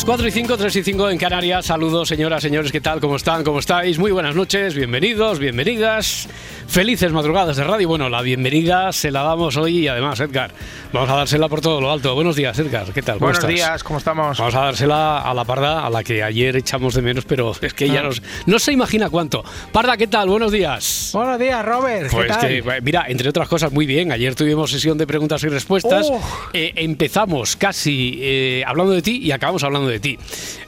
Las 4 y 5, 3 y 5 en Canarias. Saludos, señoras, señores, ¿qué tal? ¿Cómo están? ¿Cómo estáis? Muy buenas noches, bienvenidos, bienvenidas. Felices madrugadas de radio. Bueno, la bienvenida se la damos hoy y además, Edgar, vamos a dársela por todo lo alto. Buenos días, Edgar, ¿qué tal? ¿Cómo Buenos estás? días, ¿cómo estamos? Vamos a dársela a la Parda, a la que ayer echamos de menos, pero es que Ah. ella nos, no se imagina cuánto. Parda, ¿qué tal? Buenos días. Buenos días, Robert. ¿Qué Pues tal? que, mira, entre otras cosas, muy bien. Ayer tuvimos sesión de preguntas y respuestas. Oh. Eh, empezamos casi eh, hablando de ti y acabamos hablando de ti.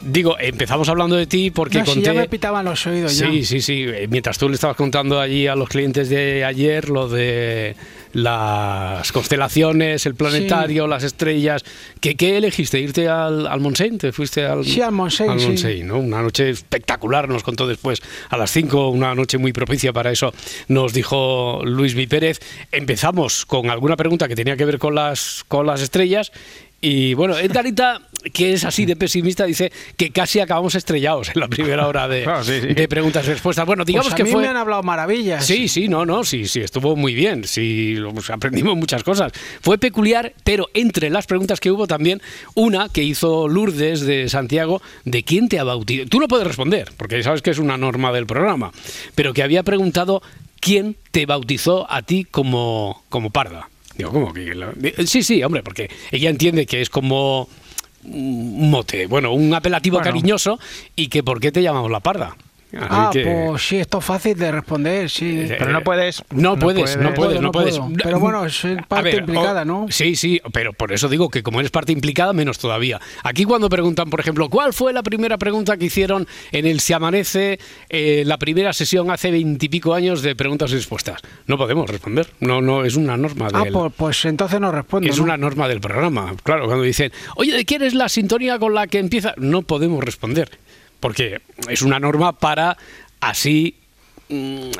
Digo, empezamos hablando de ti porque No, si conté. ya me pitaban los oídos ya. Sí, sí, sí. Eh, Mientras tú le estabas contando allí a los clientes de ayer lo de las constelaciones, el planetario, las estrellas. ¿Qué, qué elegiste? ¿Irte al, al Montseny? ¿Te fuiste al, Sí, al Montseny, sí. Montseny, ¿no? Una noche espectacular, nos contó después a las 5, una noche muy propicia para eso, nos dijo Luis Mi Pérez. Empezamos con alguna pregunta que tenía que ver con las, con las estrellas. Y bueno, Edgarita, que es así de pesimista, dice que casi acabamos estrellados en la primera hora de, Ah, sí, sí. de preguntas y respuestas. Bueno, digamos Pues a que mí fue. me han hablado maravillas. Sí, sí, no, no, sí, sí, estuvo muy bien, sí, pues, aprendimos muchas cosas. Fue peculiar, pero entre las preguntas que hubo también, una que hizo Lourdes de Santiago, de quién te ha bautizado. Tú no puedes responder, porque sabes que es una norma del programa, pero que había preguntado quién te bautizó a ti como, como parda. Digo, ¿cómo que? la- Sí, sí, hombre, porque ella entiende que es como un mote, bueno, un apelativo Bueno. cariñoso y que por qué te llamamos la parda. Así Ah, que- pues sí, esto es fácil de responder, sí. Eh, Pero no puedes. No puedes, no puedes, no no puedes. puedo. Pero bueno, A parte ver, implicada, o- ¿no? Sí, sí, pero por eso digo que como eres parte implicada, menos todavía. Aquí cuando preguntan, por ejemplo, ¿cuál fue la primera pregunta que hicieron en el Se Amanece, eh, la primera sesión hace veintipico años de preguntas y respuestas? No podemos responder. No, no, es una norma Ah, del... pues, pues entonces no respondo. Es ¿no? una norma del programa. Claro, cuando dicen, oye, ¿de quién es la sintonía con la que empieza? No podemos responder, porque es una norma para así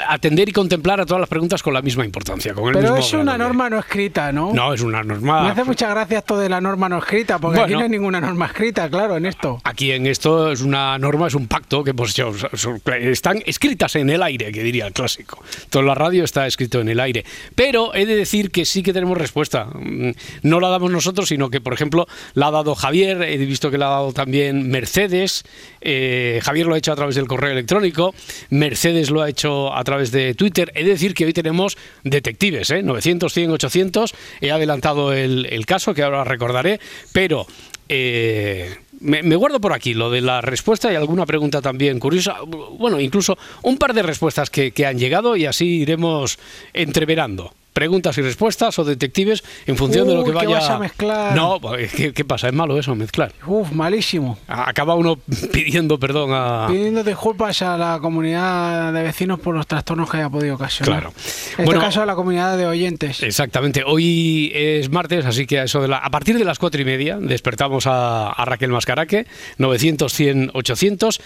atender y contemplar a todas las preguntas con la misma importancia. Con el Pero mismo es una de- norma no escrita, ¿no? No, es una norma... Me hace mucha gracia esto de la norma no escrita, porque aquí no hay ninguna norma escrita, claro, en esto. Aquí en esto es una norma, es un pacto que hemos hecho. son- Están escritas en el aire, que diría el clásico. Toda la radio está escrito en el aire. Pero he de decir que sí que tenemos respuesta. Mm, No la damos nosotros, sino que, por ejemplo, la ha dado Javier, he visto que la ha dado también Mercedes. eh, Javier lo ha hecho a través del correo electrónico. Mercedes lo ha hecho a través de Twitter. He de decir que hoy tenemos detectives, ¿eh? 900, 100, 800. He adelantado el, caso, que ahora recordaré. Pero eh, me, guardo por aquí lo de la respuesta y alguna pregunta también curiosa. Bueno, incluso un par de respuestas que han llegado y así iremos entreverando. Preguntas y respuestas o detectives en función de lo que que vaya. vas a mezclar. No, ¿qué, qué pasa? Es malo eso, mezclar. Uf, malísimo. Acaba uno pidiendo perdón a. Pidiendo disculpas a la comunidad de vecinos por los trastornos que haya podido ocasionar. Claro. En Bueno, este caso a la comunidad de oyentes. Exactamente. Hoy es martes, así que a, eso de la, a partir de las cuatro y media despertamos a, a Raquel Mascaraque, 900, 100, 800.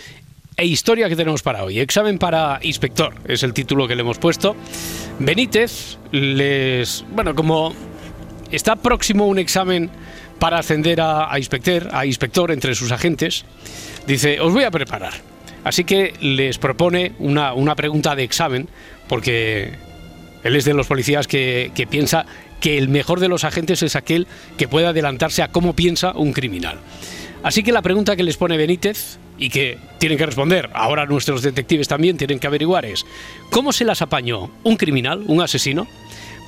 E historia que tenemos para hoy. Examen para inspector es el título que le hemos puesto. Benítez les. Bueno, como está próximo un examen para ascender a, a inspector, a inspector entre sus agentes, dice: Os voy a preparar. Así que les propone una, una pregunta de examen, porque él es de los policías que, que piensa que el mejor de los agentes es aquel que puede adelantarse a cómo piensa un criminal. Así que la pregunta que les pone Benítez y que tienen que responder, ahora nuestros detectives también tienen que averiguar es, ¿cómo se las apañó un criminal, un asesino,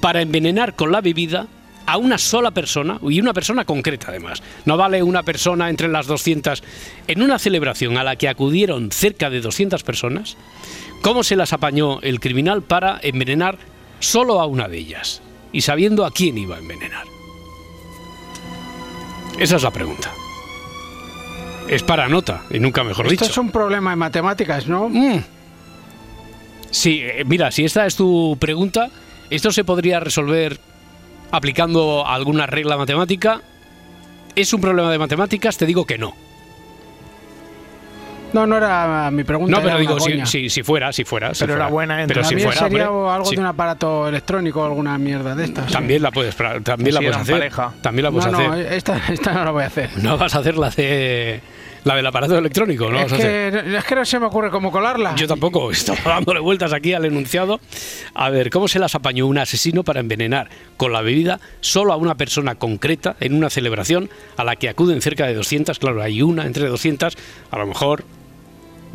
para envenenar con la bebida a una sola persona y una persona concreta además. No vale una persona entre las 200. En una celebración a la que acudieron cerca de 200 personas, ¿cómo se las apañó el criminal para envenenar solo a una de ellas y sabiendo a quién iba a envenenar. Esa es la pregunta. Es para nota, y nunca mejor Esto dicho. es un problema de matemáticas, ¿no? Mm. Sí, eh, mira, si esta es tu pregunta, esto se podría resolver aplicando alguna regla matemática. ¿Es un problema de matemáticas? Te digo que no. No, no era mi pregunta. No, pero digo, si, si, si fuera, si fuera. si Pero era buena, Pero si También fuera, sería hombre, algo sí. de un aparato electrónico o alguna mierda de estas. También la puedes, también la Si puedes hacer. pareja. También la No, puedes no, hacer. esta, esta no la voy a hacer. No vas a hacer la de la del aparato electrónico, ¿no? es, que, es que no se me ocurre cómo colarla. Yo tampoco, estaba dándole vueltas aquí al enunciado. A ver, ¿cómo se las apañó un asesino para envenenar con la bebida solo a una persona concreta en una celebración a la que acuden cerca de 200? Claro, hay una entre 200, a lo mejor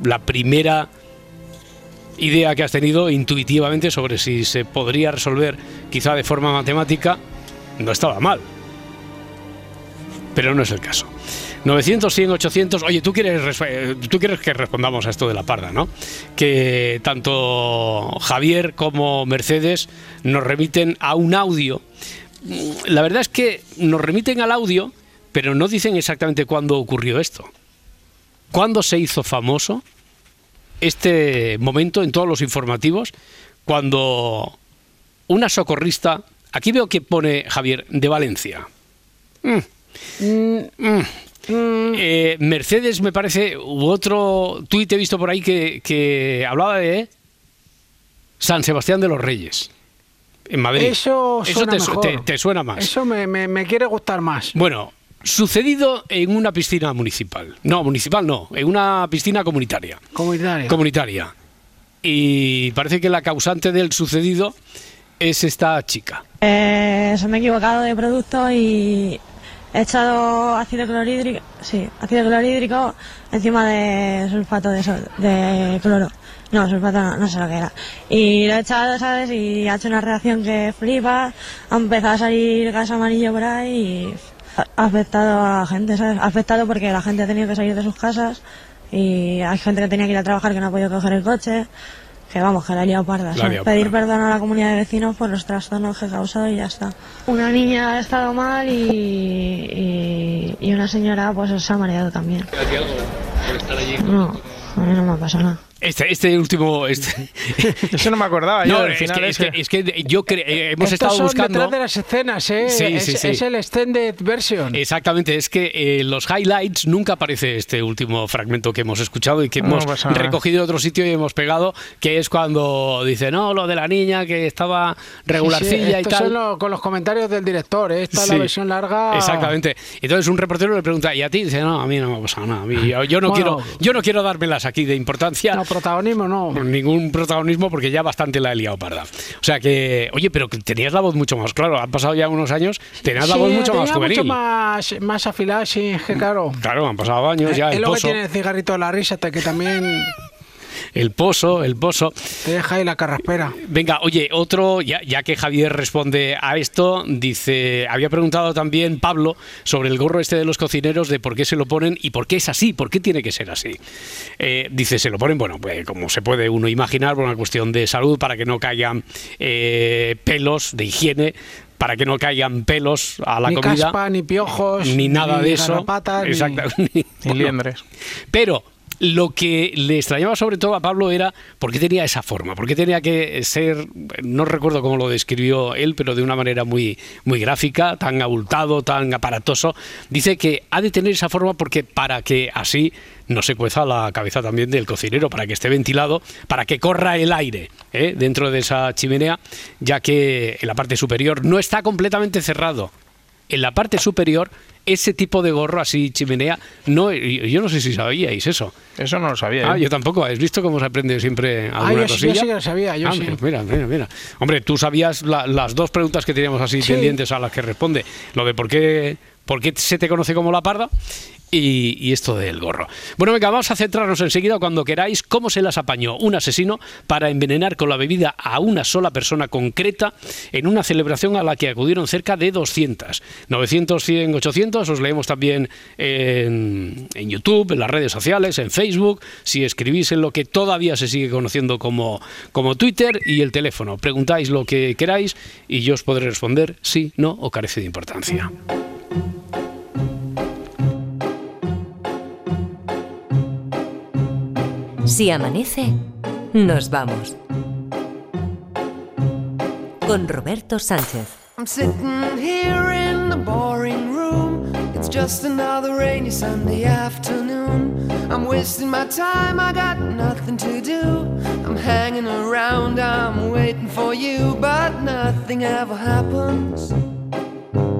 la primera idea que has tenido intuitivamente sobre si se podría resolver quizá de forma matemática no estaba mal. Pero no es el caso. 900, 100, 800. Oye, tú quieres, res- eh, tú quieres que respondamos a esto de la parda, ¿no? Que tanto Javier como Mercedes nos remiten a un audio. Mm, La verdad es que nos remiten al audio, pero no dicen exactamente cuándo ocurrió esto. ¿Cuándo se hizo famoso este momento en todos los informativos? Cuando una socorrista, aquí veo que pone Javier, de Valencia. Mm. Mm. Eh, Mercedes, me parece, u otro tuit he visto por ahí que, que hablaba de San Sebastián de los Reyes, en Madrid. Eso suena te, mejor. te- te suena más. Eso me, me- me quiere gustar más. Bueno, sucedido en una piscina municipal. No, municipal no, en una piscina comunitaria. Comunitaria. Comunitaria. Y parece que la causante del sucedido es esta chica. Eh, se me he equivocado de producto y he echado ácido clorhídrico, sí, ácido clorhídrico encima de sulfato de, de cloro. No, sulfato no, no sé lo que era. Y lo he echado, ¿sabes? Y ha hecho una reacción que flipa, ha empezado a salir gas amarillo por ahí y ha afectado a la gente, ¿sabes? Ha afectado porque la gente ha tenido que salir de sus casas y hay gente que tenía que ir a trabajar que no ha podido coger el coche. Que vamos, que la he liado parda. La Pedir parda. perdón a la comunidad de vecinos por los trastornos que he causado y ya está. Una niña ha estado mal y, y, y una señora pues se ha mareado también. No, a mí no me ha pasado nada. Este, este último. Este, Eso no me acordaba yo no, del es final que, es, que, es que yo cre- eh, hemos Estos estado son buscando. detrás de las escenas, ¿eh? Sí, es, sí, sí. es el extended version. Exactamente, es que eh, los highlights nunca aparece este último fragmento que hemos escuchado y que hemos recogido de otro sitio y hemos pegado, que es cuando dice, no, lo de la niña que estaba regularcilla y tal. son los- con los comentarios del director, ¿eh? Esta es la versión larga. Exactamente. Entonces un reportero le pregunta, ¿y a ti? Dice, no, a mí no me ha pasado nada. A mí- yo, yo no Bueno. quiero, yo no quiero dármelas aquí de importancia. No, protagonismo no. Ningún protagonismo porque ya bastante la he liado parda. O sea que, oye, pero que tenías la voz mucho más claro. Han pasado ya unos años, tenías la voz mucho más juvenil. mucho más, más afilada, sí, es que claro. Claro, han pasado años ya. es El lo que pozo, tiene el cigarrito de la risa, te- que también el pozo, el pozo. te deja ahí la carraspera. Venga, oye, otro, ya, ya que Javier responde a esto, dice, había preguntado también Pablo sobre el gorro este de los cocineros, de por qué se lo ponen y por qué es así, por qué tiene que ser así. Eh, dice, se lo ponen, bueno, pues como se puede uno imaginar, por una cuestión de salud, para que no caigan eh, pelos, de higiene, para que no caigan pelos a la ni comida. caspa, ni piojos, ni nada de eso. ni- Exacto. ni- bueno, liendres. pero lo que le extrañaba sobre todo a Pablo era por qué tenía esa forma, por qué tenía que ser, no recuerdo cómo lo describió él, pero de una manera muy, muy gráfica, tan abultado, tan aparatoso. Dice que ha de tener esa forma porque para que así no se cueza la cabeza también del cocinero, para que esté ventilado, para que corra el aire ¿eh? dentro de esa chimenea, ya que en la parte superior no está completamente cerrado en la parte superior ese tipo de gorro así chimenea no yo no sé si sabíais eso Eso no lo sabía. ah yo. yo tampoco has visto cómo se aprende siempre Ah, alguna yo, sí- yo cosilla sí que lo sabía, yo Ah, sí. mira mira mira hombre tú sabías la- las dos preguntas que teníamos así Sí. pendientes a las que responde lo de por qué por qué se te conoce como la parda y, esto del gorro. Bueno, venga, vamos a centrarnos enseguida cuando queráis cómo se las apañó un asesino para envenenar con la bebida a una sola persona concreta en una celebración a la que acudieron cerca de 200. 900, 100, 800, os leemos también en, en YouTube, en las redes sociales, en Facebook, si escribís en lo que todavía se sigue conociendo como, como Twitter y el teléfono. Preguntáis lo que queráis y yo os podré responder sí, no o carece de importancia. Si amanece, nos vamos. Con Roberto Sánchez. I'm sitting here in the boring room. It's just another rainy Sunday afternoon. I'm wasting my time, I got nothing to do. I'm hanging around, I'm waiting for you, but nothing ever happens.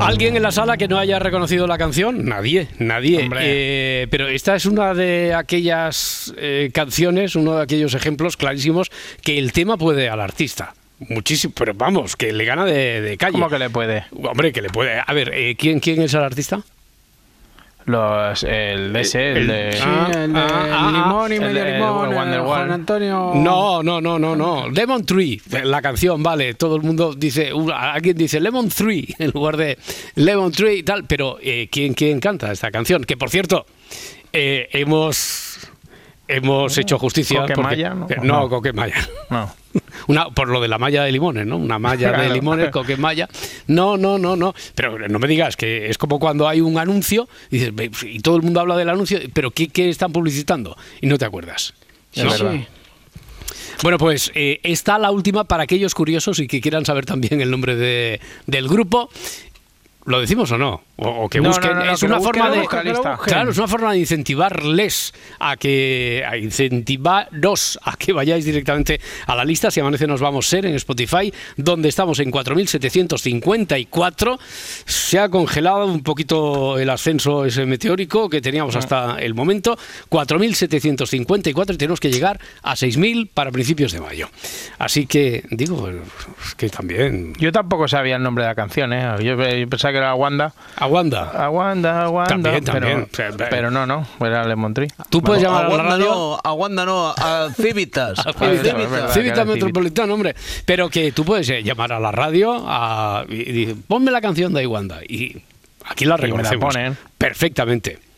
¿Alguien en la sala que no haya reconocido la canción? Nadie, nadie. Eh, pero esta es una de aquellas eh, canciones, uno de aquellos ejemplos clarísimos que el tema puede al artista. Muchísimo, pero vamos, que le gana de, de calle. ¿Cómo que le puede? Hombre, que le puede. A ver, eh, ¿quién, ¿quién es el artista? Los, el de ese, el, El- de... Sí, Ah, el de ah, ah, limón y el medio de limón, el Wonderwall. Juan Antonio. No, no, no, no, no. Lemon Tree, la canción, vale. Todo el mundo dice, uh, alguien dice Lemon Tree en lugar de Lemon Tree y tal. Pero eh, ¿quién, ¿quién canta esta canción? Que por cierto, eh, hemos hemos hecho justicia. Porque- ¿no? eh, no, No. Coquemaya. No. Una, por lo de la malla de limones, ¿no? Una malla de limones, coquemaya. No, no, no, no. Pero no me digas que es como cuando hay un anuncio y, dices, "Ve, y todo el mundo habla del anuncio, pero ¿qué, qué están publicitando? Y no te acuerdas. Es ¿no? verdad. Bueno, pues eh, está la última para aquellos curiosos y que quieran saber también el nombre de- del grupo. ¿Lo decimos o no? O, o que no, busquen. no, no, es que una forma de. Claro, es una forma de incentivarles a que. a incentivaros a que vayáis directamente a la lista. Si amanece, nos vamos a ser en Spotify, donde estamos en 4.754. Se ha congelado un poquito el ascenso ese meteórico que teníamos hasta el momento. 4.754 y tenemos que llegar a 6.000 para principios de mayo. Así que, digo, es que también. Yo tampoco sabía el nombre de la canción, ¿eh? Yo, yo pensaba que era Wanda. A Wanda. A Wanda, Wanda. También, también. Pero, sea, pero no, no, era Lemon Tree. Tú puedes llamar a la Aguanta radio. no, aguanta no, a Civitas. A A Civitas, Metropolitano, hombre. Pero que tú puedes eh, llamar a la radio a, y, y decir, ponme la canción de Iwanda. Y aquí la me la reconocemos. ponen. Perfectamente.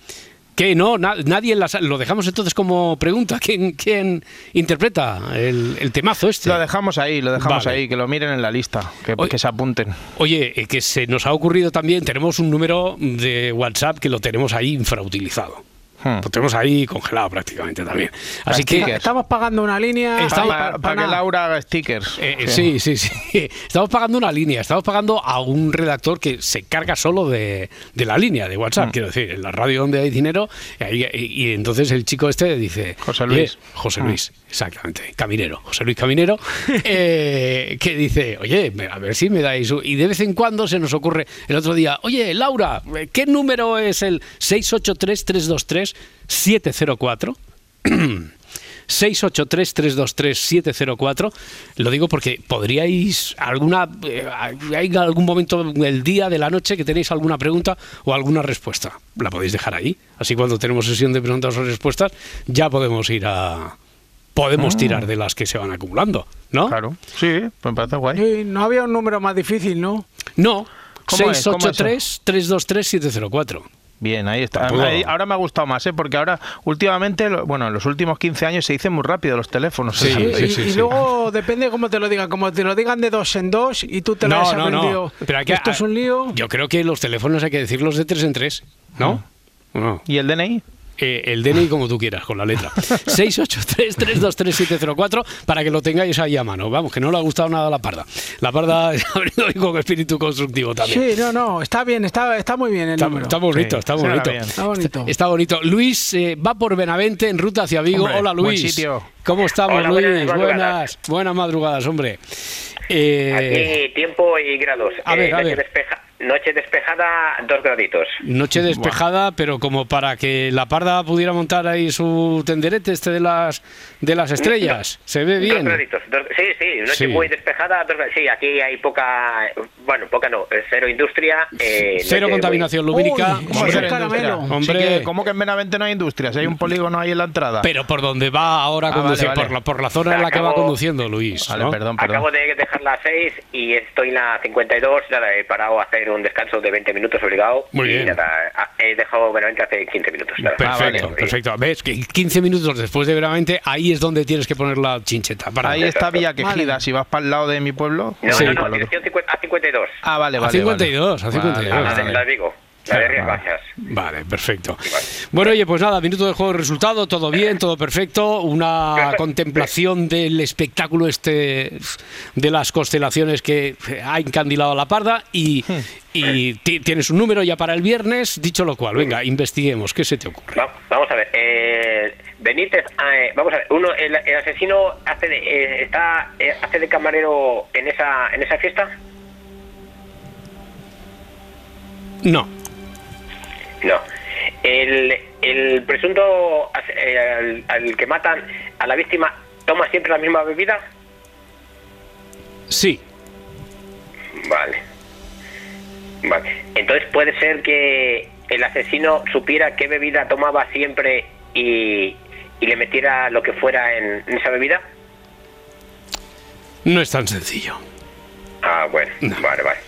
Que no, na- nadie en la lo dejamos entonces como pregunta. ¿Quién, quién interpreta el, el temazo este? Lo dejamos ahí, lo dejamos Vale. ahí, que lo miren en la lista, que, Oye. que se apunten. Oye, eh, que se nos ha ocurrido también, tenemos un número de WhatsApp que lo tenemos ahí infrautilizado. Hmm. Lo tenemos ahí congelado prácticamente también. Así que... Stickers. Estamos pagando una línea. Está- Para, pa- para que. Laura haga stickers. Eh, eh, sí, sí, sí. Estamos pagando una línea, estamos pagando a un redactor que se carga solo de, de la línea de WhatsApp, Mm. quiero decir, en la radio donde hay dinero, ahí- y, y entonces el chico este dice... José "Oye, Luis". José Mm. Luis, exactamente, Caminero, José Luis Caminero, eh, que dice, oye, a ver si me dais... un-". Y de vez en cuando se nos ocurre el otro día, oye, Laura, ¿qué número es el 683-323-704? 683-323-704. Lo digo porque podríais, alguna, eh, hay algún momento del día, de la noche, que tenéis alguna pregunta o alguna respuesta. La podéis dejar ahí. Así cuando tenemos sesión de preguntas o respuestas, ya podemos ir a... Podemos tirar de las que se van acumulando, ¿no? Claro. Sí, pues me parece guay. Sí, no había un número más difícil, ¿no? No. ¿Cómo es? ¿Cómo es 683-323-704. Bien, ahí está. Ahí- Ahora me ha gustado más, ¿eh? Porque ahora, últimamente, lo- bueno, en los últimos 15 años se dicen muy rápido los teléfonos. Sí, ¿sabes? sí, y, sí, y luego depende cómo te lo digan, como te lo digan de dos en dos y tú te lo has aprendido. Pero hay que- Esto es un lío. Yo creo que los teléfonos hay que decirlos de tres en tres, ¿no? No. ¿Y el DNI? Eh, el DNI como tú quieras, con la letra. 683-323-704 para que lo tengáis ahí a mano. Vamos, que no le ha gustado nada la parda. La parda ha venido hoy con espíritu constructivo también. Sí, no, no, está bien, está, está muy bien el Está, número. está bonito, Sí, está bonito. bien. Está bonito. Está bonito. Luis eh, va por Benavente en ruta hacia Vigo. Hombre, Hola buen Luis. sitio. ¿Cómo estamos Hola, Luis? buenas buenas, madrugadas. buenas madrugadas, hombre. Eh, Aquí tiempo y grados. a ver, a ver. despeja- noche despejada, dos graditos. Noche despejada, pero como para que la parda pudiera montar ahí su tenderete este de las de las estrellas. Se ve Dos bien. graditos. dos- sí, sí, noche Sí. muy despejada. Dos, sí, aquí hay poca. Bueno, poca no, eh, cero industria. eh, Cero contaminación lumínica. Uy, ¿Cómo Hombre, industria? Sí que, ¿Cómo que en Benavente no hay industria? Si hay un polígono ahí en la entrada. Pero por donde va ahora Ah, conducir, vale, vale. Por, la, por la zona en la que va conduciendo Luis. Vale, ¿no? perdón, muy- perdón. Acabo de dejar las 6 y estoy en la 52. Nada, he parado a hacer un descanso de 20 minutos obligado. Muy y bien. nada, ah, he dejado veramente hace 15 minutos. nada. Perfecto, Ah, vale. perfecto. Ves que 15 minutos después de veramente, ahí es donde tienes que poner la chincheta. Para Ahí está Villa Vale. Quejida. Si vas para el lado de mi pueblo. No, Sí. no, no, dirección 50 a 52. Ah, vale, A vale. 52, a vale. 52. Vale, la, de, vale. la de Vigo. La de Rías Vale. Bajas. Vale, perfecto. Bueno, oye, pues nada, minuto de juego de resultado, todo bien, todo perfecto. Una contemplación del espectáculo este de las constelaciones que ha encandilado a la parda y, y ti- tienes un número ya para el viernes. Dicho lo cual, venga, investiguemos. ¿Qué se te ocurre? Va- vamos a ver. Eh, Benítez, eh, vamos a ver. Uno, el, el asesino hace de, eh, está eh, hace de camarero en esa en esa fiesta. No, No. El, el presunto eh, al, al que matan a la víctima toma siempre la misma bebida. sí, Vale. Vale. Entonces puede ser que el asesino supiera qué bebida tomaba siempre y, y le metiera lo que fuera en, en esa bebida. no es tan sencillo. Ah, bueno. Vale, vale.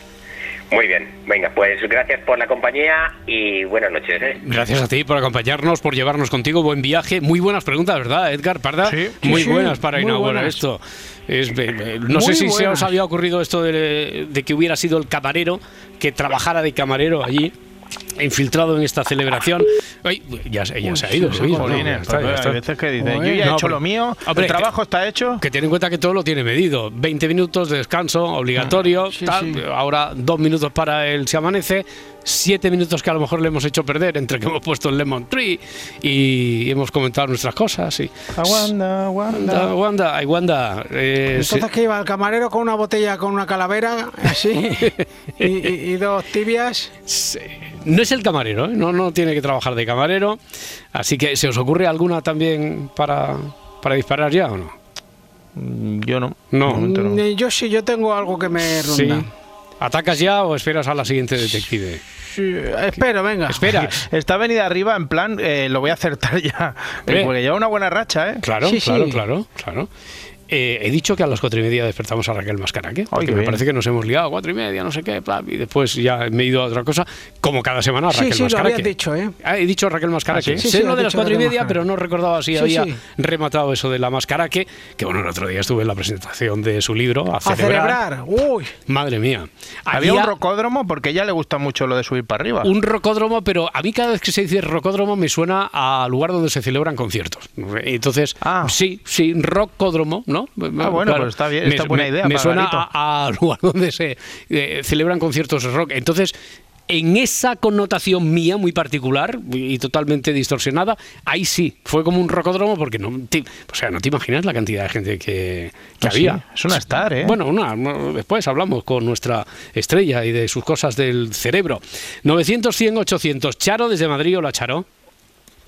Muy bien. Venga, pues gracias por la compañía y buenas noches. ¿eh? Gracias a ti por acompañarnos, por llevarnos contigo. Buen viaje. Muy buenas preguntas, ¿verdad, Edgar Parda? Sí. Muy Sí, buenas para muy inaugurar buenas. esto. Es, eh, eh, no sé si se os había ocurrido esto de, de que hubiera sido el camarero, que trabajara de camarero allí. Infiltrado en esta celebración. Ay, ya, se- ya se ha ido, Luis. ¿no? Está, ya está. hay veces que dicen, yo ya he No, hecho lo mío, Hombre, el trabajo está hecho. Que ten en cuenta que todo lo tiene medido. 20 minutos de descanso obligatorio, Sí, tal, sí. ahora dos minutos para el se amanece, siete minutos que a lo mejor le hemos hecho perder entre que hemos puesto el Lemon Tree y hemos comentado nuestras cosas. Y, Wanda, Wanda, Wanda, ay, Wanda. eh, sí. Entonces que iba el camarero con una botella con una calavera, así, y, y- y dos tibias. Sí. No es el camarero, ¿eh? no, no tiene que trabajar de camarero. Así que, ¿se os ocurre alguna también para, para disparar ya o no? Mm, Yo no. No. No. Mm, Yo sí, yo tengo algo que me Sí. ¿Atacas ya o esperas a la siguiente detective? Sí, espero, venga. ¿Esperas? Está venida arriba en plan, eh, lo voy a acertar ya. Eh. Porque lleva una buena racha, ¿eh? Claro, Sí, claro, sí. claro, claro. Eh, he dicho que a las cuatro y media despertamos a Raquel Mascaraque, porque me bien. parece que nos hemos liado, cuatro y media, no sé qué, bla, y después ya me he ido a otra cosa, como cada semana Sí, Raquel sí, lo Mascaraque. habías dicho, ¿eh? Ah, he dicho Raquel Mascaraque. ¿Ah, sí? Sí, sé sí, lo de las cuatro y media, pero no recordaba si Sí, había sí. rematado eso de la Mascaraque, que bueno, el otro día estuve en la presentación de su libro, A A celebrar. celebrar. Uy, Madre mía. Había Había un rocódromo porque a ella le gusta mucho lo de subir para arriba. un rocódromo, pero a mí cada vez que se dice rocódromo me suena a lugar donde se celebran conciertos. Entonces, Ah. sí, sí, rocódromo, ¿no? Ah, bueno, pues está bien, está buena idea Me para suena a, a lugar donde se eh, celebran conciertos de rock. Entonces, en esa connotación mía muy particular y totalmente distorsionada, ahí sí, fue como un rocódromo porque no, te- o sea, no te imaginas la cantidad de gente que, que sí, había. es una star, ¿eh? Bueno, una, después hablamos con nuestra estrella y de sus cosas del cerebro. 900, 100, 800. Charo desde Madrid. Hola, Charo.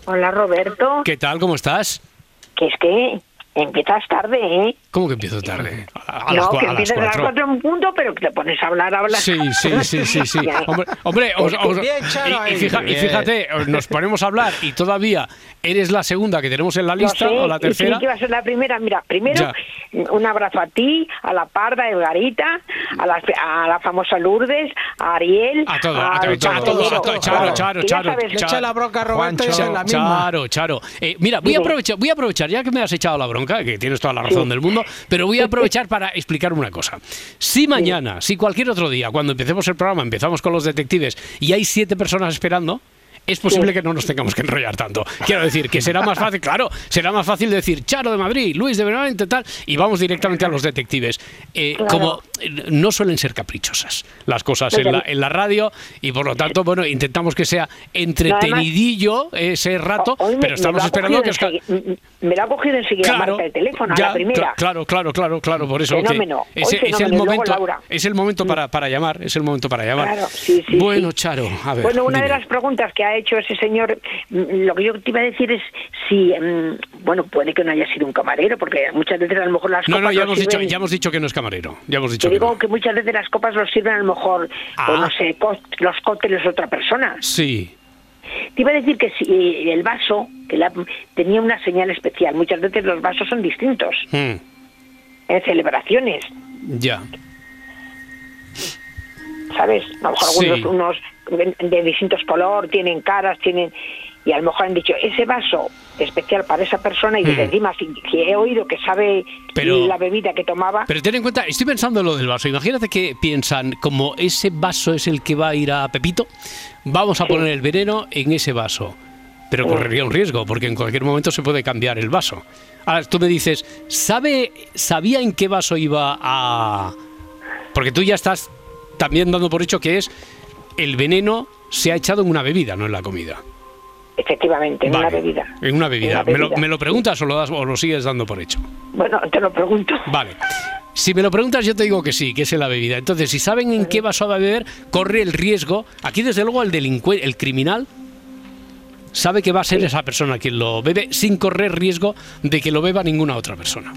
Hola Roberto, ¿Qué tal? ¿Cómo estás? que es que empiezas tarde, ¿eh? ¿Cómo que empiezo tarde? A, a no, las, que a las empiezas a las cuatro. en punto, pero que te pones a hablar, hablas. Sí, sí, sí, sí, sí. Ya. Hombre, hombre, os- os- Bien, Charo, y- fija- y fíjate, nos ponemos a hablar y todavía eres la segunda que tenemos en la lista sé, o la tercera. que iba a ser la primera. Mira, primero un abrazo a ti, a la Parda, a Edgarita, a la, a la famosa Lourdes, a Ariel, A todo, a todo, al Charo, a todo, Carcelero. a todo, Charo, Charo, Charo, le Charo. la bronca a Roberto. Charo, Charo. Eh, mira, voy a, aprovechar, voy a aprovechar, ya que me has echado la bronca, que tienes toda la razón Sí. del mundo, pero voy a aprovechar para explicar una cosa. Si mañana, si cualquier otro día, cuando empecemos el programa, empezamos con los detectives y hay siete personas esperando, es posible Sí. que no nos tengamos que enrollar tanto. Quiero decir que será más fácil, claro, será más fácil decir Charo de Madrid, Luis de Benavente, tal, y vamos directamente a los detectives. Eh, Claro. Como no suelen ser caprichosas las cosas en la, en la radio, y por lo tanto, bueno, intentamos que sea entretenidillo ese rato, me- pero estamos esperando que enseguida- Me lo ha cogido enseguida Marta el teléfono, a ya, la primera. cla- Claro, claro, claro, claro, por eso. Fenómeno, ese- es, el luego momento, es el momento para, para llamar, es el momento para llamar. Claro, sí, sí, bueno, sí. Charo, a ver. Bueno, una de las preguntas que ha hecho ese señor, mm, lo que yo te iba a decir es si, mm, bueno, puede que no haya sido un camarero, porque muchas veces a lo mejor las No, copas no, ya hemos, dicho, ya hemos dicho que no es camarero. Ya hemos dicho Te que digo que muchas veces las copas los sirven a lo mejor, Ah. pues no sé, los cócteles de otra persona. Sí. Te iba a decir que si eh, el vaso que la- tenía una señal especial. Muchas veces los vasos son distintos Mm, en celebraciones, ya. ¿sabes? A lo mejor Sí. algunos unos de, de distintos color tienen caras, tienen y a lo mejor han dicho ese vaso especial para esa persona y Mm. encima si, si he oído que sabe Pero- la bebida que tomaba. Pero ten en cuenta, estoy pensando en lo del vaso. Imagínate que piensan, como ese vaso es el que va a ir a Pepito, vamos a poner el veneno en ese vaso. Pero correría un riesgo, porque en cualquier momento se puede cambiar el vaso. Ahora tú me dices, ¿sabe, ¿sabía en qué vaso iba a...? Porque tú ya estás también dando por hecho que es el veneno se ha echado en una bebida, no en la comida. Efectivamente, en Vale, una bebida. En una bebida. En una ¿Me, lo, bebida. me lo preguntas o lo, das, o lo sigues dando por hecho? Bueno, te lo pregunto. Vale. Si me lo preguntas, yo te digo que sí, que es en la bebida. Entonces, si saben en qué vaso va a beber, corre el riesgo. Aquí, desde luego, el delincuente, el criminal, sabe que va a ser esa persona quien lo bebe sin correr riesgo de que lo beba ninguna otra persona.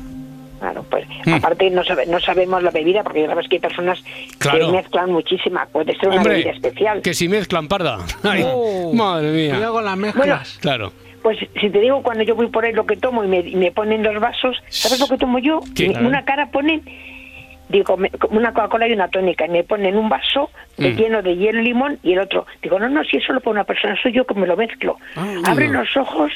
Claro, pues Mm. aparte no, sabe- no sabemos la bebida porque ya sabes que hay personas Claro. que mezclan muchísima. Puede ser una Hombre, bebida especial. que si mezclan parda. Ay, Oh, madre mía. Cuidado con las mezclas. Claro. Pues si te digo cuando yo voy por ahí lo que tomo y me, y me ponen dos vasos, ¿sabes lo que tomo yo? ¿Qué? Una cara ponen, digo, me- una Coca-Cola y una tónica, y me ponen un vaso de Mm. lleno de hielo y limón y el otro. Digo, no, no, si es solo para una persona, soy yo que me lo mezclo. Ah, Abren amigo. los ojos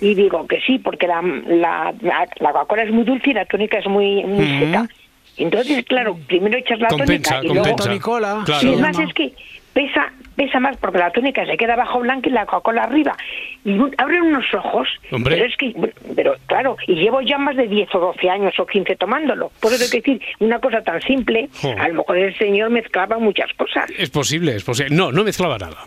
y digo que sí, porque la, la, la, la Coca-Cola es muy dulce y la tónica es muy, muy Mm. seca. Entonces, claro, primero echas la Compensa, tónica y luego... compensa. Tonicola. Claro. Sí, es se más, llama. es que pesa pesa más porque la túnica se queda abajo blanca y la Coca-Cola arriba. Y un- abren unos ojos. Hombre. Pero es que, pero claro, y llevo ya más de 10 o 12 años o 15 tomándolo. Por eso te decir, una cosa tan simple, Jo. a lo mejor el señor mezclaba muchas cosas. Es posible, es posible. No, no mezclaba nada.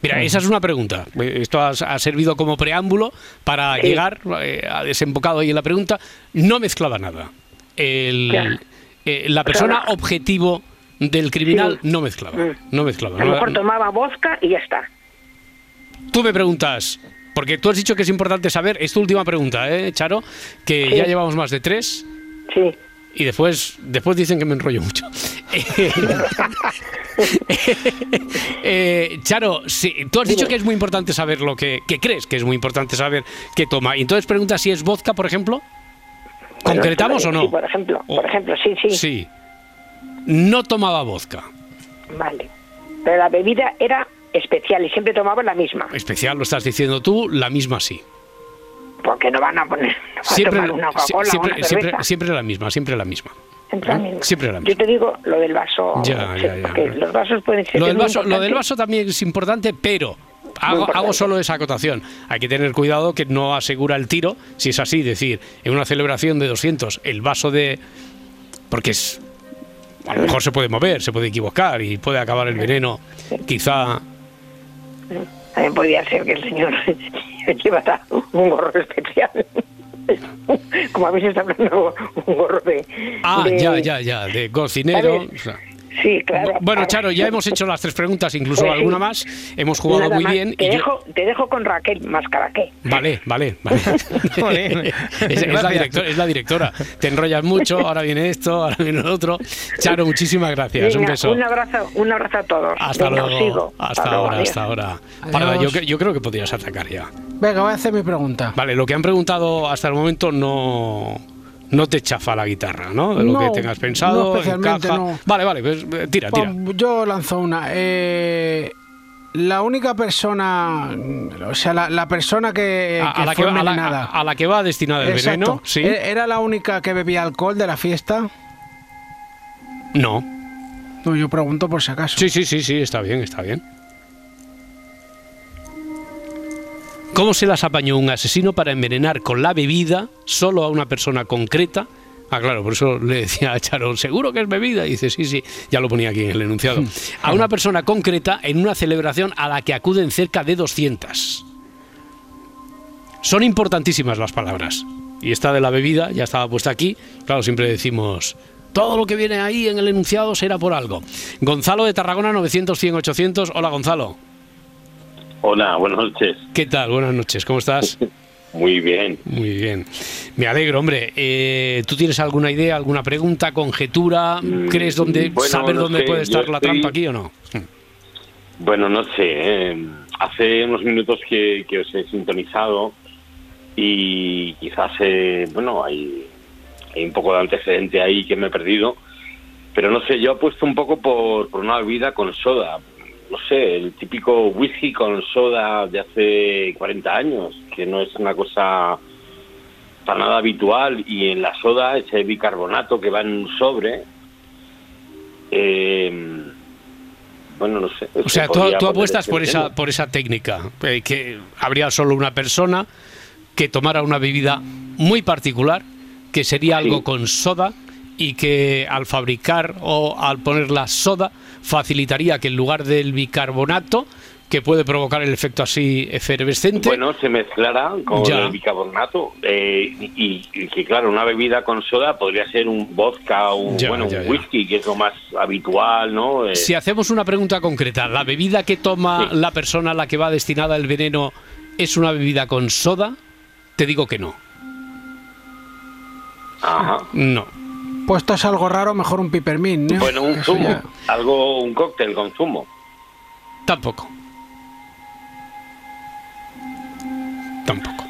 Mira, esa es una pregunta. Esto ha, ha servido como preámbulo para Sí. llegar, eh, ha desembocado ahí en la pregunta. No mezclaba nada. El- Claro. eh, la persona objetivo del criminal Sí. no mezclaba. Mm. No mezclaba. A lo No- mejor tomaba vodka y ya está. Tú me preguntas, porque tú has dicho que es importante saber, es tu última pregunta, ¿eh, Charo? Que Sí. ya llevamos más de tres. Sí. Y después, después dicen que me enrollo mucho. Eh, Charo, sí, tú has dicho que es muy importante saber lo que, que crees que es muy importante saber qué toma. Y entonces pregunta si es vodka, por ejemplo. ¿Concretamos o Sí, no? por ejemplo, por ejemplo, sí, sí, Sí. No tomaba vodka. Vale. Pero la bebida era especial y siempre tomaba la misma. Especial, lo estás diciendo tú, la misma sí. Porque no van a poner no van a Siempre, una siempre, una siempre, cerveza. siempre la misma, siempre la misma. Siempre la misma. Siempre la Yo misma. te digo lo del vaso. Ya, sí, ya, ya. porque los vasos pueden ser Lo del, vaso, lo del importantes. vaso también es importante, pero hago, hago solo esa acotación. Hay que tener cuidado que no asegura el tiro, si es así, decir, en una celebración de 200, el vaso de... Porque es... A lo mejor se puede mover, se puede equivocar y puede acabar el veneno. Quizá... También podría ser que el señor llevara un gorro especial. Como habéis estado hablando, un gorro de. Ah, de- ya, ya, ya, de cocinero. ¿Sabes? Sí, claro. Bueno. Charo, ya hemos hecho las tres preguntas, incluso Pues sí. alguna más. Hemos jugado Nada muy más. bien. Te, y yo- dejo, te dejo con Raquel Mascaraqué. Vale, vale, vale. Es, es la directora, es la directora. Te enrollas mucho, ahora viene esto, ahora viene lo otro. Charo, muchísimas gracias. un beso. Un abrazo, un abrazo a todos. Hasta Venga, luego. Hasta luego, ahora, hasta ahora. Yo, yo creo que podrías atacar ya. Venga, voy a hacer mi pregunta. Vale, lo que han preguntado hasta el momento no. No te chafa la guitarra, ¿no? De lo No, que tengas pensado, no especialmente, encaja. no. Vale, vale, pues eh, tira, tira. Pues yo lanzo una. Eh, la única persona, o sea, la, la persona que, A, que a la que va, a la- a la que va destinada el Exacto. veneno, sí. ¿E- ¿Era la única que bebía alcohol de la fiesta? No. No, yo pregunto por si acaso. Sí, sí, sí, sí, está bien, está bien. ¿Cómo se las apañó un asesino para envenenar con la bebida solo a una persona concreta? Ah, claro, por eso le decía a Charo, seguro que es bebida. Y dice, sí, sí, ya lo ponía aquí en el enunciado. A una persona concreta en una celebración a la que acuden cerca de 200. Son importantísimas las palabras. Y esta de la bebida ya estaba puesta aquí. Claro, siempre decimos, todo lo que viene ahí en el enunciado será por algo. Gonzalo de Tarragona, 900, 100, 800. Hola, Gonzalo. Hola, buenas noches. ¿Qué tal? Buenas noches, ¿cómo estás? Muy bien. Muy bien. Me alegro, hombre. Eh, ¿Tú tienes alguna idea, alguna pregunta, conjetura? ¿Crees dónde, bueno, saber no dónde sé, puede yo estar la estoy- trampa aquí o no? Bueno, no sé. eh, hace unos minutos que, que os he sintonizado y quizás, eh, bueno, hay, hay un poco de antecedente ahí que me he perdido. Pero no sé, yo apuesto un poco por, por una bebida con soda. No sé, el típico whisky con soda de hace 40 años, que no es una cosa para nada habitual. Y en la soda ese bicarbonato que va en un sobre. eh, bueno, no sé. O sea, tú, apuestas por esa, por esa técnica, eh, que habría solo una persona que tomara una bebida muy particular, que sería algo con soda y que al fabricar o al poner la soda facilitaría que en lugar del bicarbonato, que puede provocar el efecto así efervescente, Bueno, se mezclara con Ya. el bicarbonato. eh, y, y que, claro, una bebida con soda podría ser un vodka, un, Ya, bueno, ya, un ya. whisky, que es lo más habitual, ¿no? Eh, Si hacemos una pregunta concreta, ¿la bebida que toma la persona a la que va destinada el veneno es una bebida con soda? Te digo que no. Ajá. No. Puesto es algo raro, mejor un pipermint, ¿no? Bueno, un Eso zumo, ya. algo, un cóctel con zumo. Tampoco. Tampoco.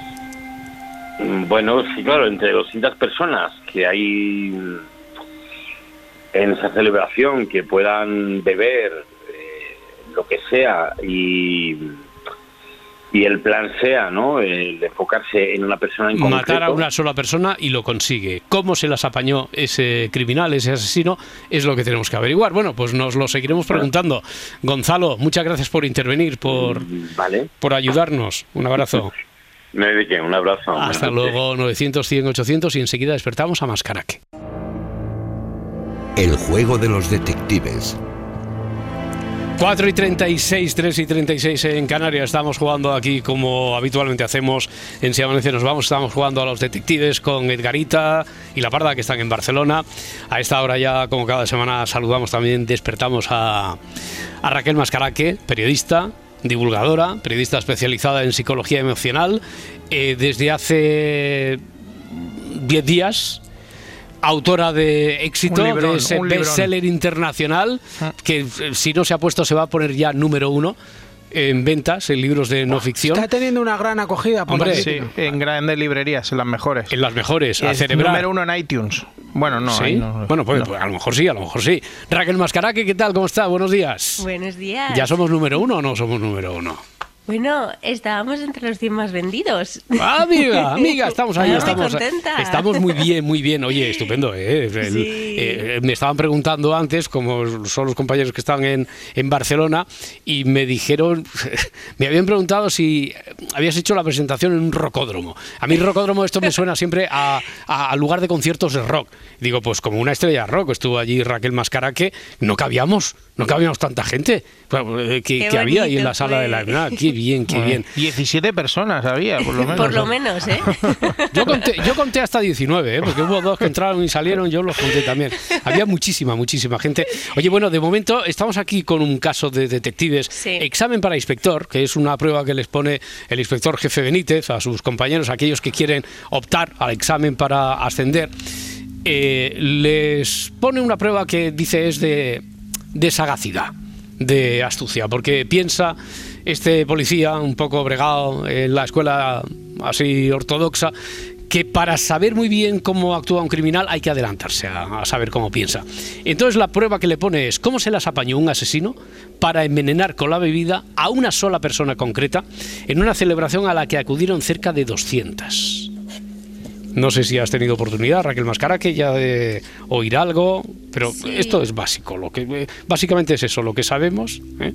Mm, Bueno, sí, claro, entre 200 personas que hay en esa celebración que puedan beber eh, lo que sea y y el plan sea, ¿no? El enfocarse en una persona en concreto. Matar a una sola persona y lo consigue. ¿Cómo se las apañó ese criminal, ese asesino? Es lo que tenemos que averiguar. Bueno, pues nos lo seguiremos preguntando. Gonzalo, muchas gracias por intervenir, por, Vale. por ayudarnos. Un abrazo. No hay de qué, un abrazo. Hasta luego, 900, 100, 800 y enseguida despertamos a Mascaraque. El juego de los detectives. 4 y 36, 3 y 36 en Canarias. Estamos jugando aquí como habitualmente hacemos en Si Amanece Nos Vamos. Estamos jugando a los detectives con Edgarita y La Parda que están en Barcelona. A esta hora ya, como cada semana, saludamos también, despertamos a, Raquel Mascaraque, periodista, divulgadora, periodista especializada en psicología emocional. Eh, desde hace 10 días autora de éxito librón, de ese bestseller internacional que eh, si no se ha puesto se va a poner ya número uno en ventas en libros de no ficción Está teniendo una gran acogida por Hombre, Sí, en grandes librerías, en las mejores. en las mejores a es celebrar número uno en iTunes. Bueno, no, ¿Sí? ahí no- bueno pues, no. pues a lo mejor sí a lo mejor sí Raquel Mascaraque ¿qué tal? ¿cómo está? buenos días Buenos días. ¿ya somos número uno o no somos número uno? Bueno, estábamos entre los 100 más vendidos. Amiga, amiga, estamos ahí, estamos, contenta. estamos muy bien, muy bien. Oye, estupendo, ¿eh? El- Sí. eh, me estaban preguntando antes, como son los compañeros que están en, en Barcelona, y me dijeron, me habían preguntado si habías hecho la presentación en un rocódromo. A mí rocódromo esto me suena siempre a, a- a lugar de conciertos de rock. Digo, pues como una estrella de rock, estuvo allí Raquel Mascaraque, no cabíamos, no cabíamos tanta gente Bueno, eh, que, Qué que había ahí en la sala de la... fue. Ah, qué bien, qué bien. 17 personas había, por lo menos. Por lo menos, ¿eh? Yo conté, yo conté hasta 19, ¿eh? porque hubo dos que entraron y salieron, yo los conté también. Había muchísima, muchísima gente. Oye, bueno, de momento estamos aquí con un caso de detectives. Sí. Examen para inspector, que es una prueba que les pone el inspector jefe Benítez a sus compañeros, aquellos que quieren optar al examen para ascender. Eh, les pone una prueba que dice es de, de sagacidad, de astucia, porque piensa este policía un poco bregado en la escuela así ortodoxa que para saber muy bien cómo actúa un criminal hay que adelantarse a, a saber cómo piensa. Entonces la prueba que le pone es cómo se las apañó un asesino para envenenar con la bebida a una sola persona concreta en una celebración a la que acudieron cerca de 200. No sé si has tenido oportunidad, Raquel Mascaraque, ya de oír algo, pero Sí. esto es básico. Lo que eh, básicamente es eso, lo que sabemos. ¿eh?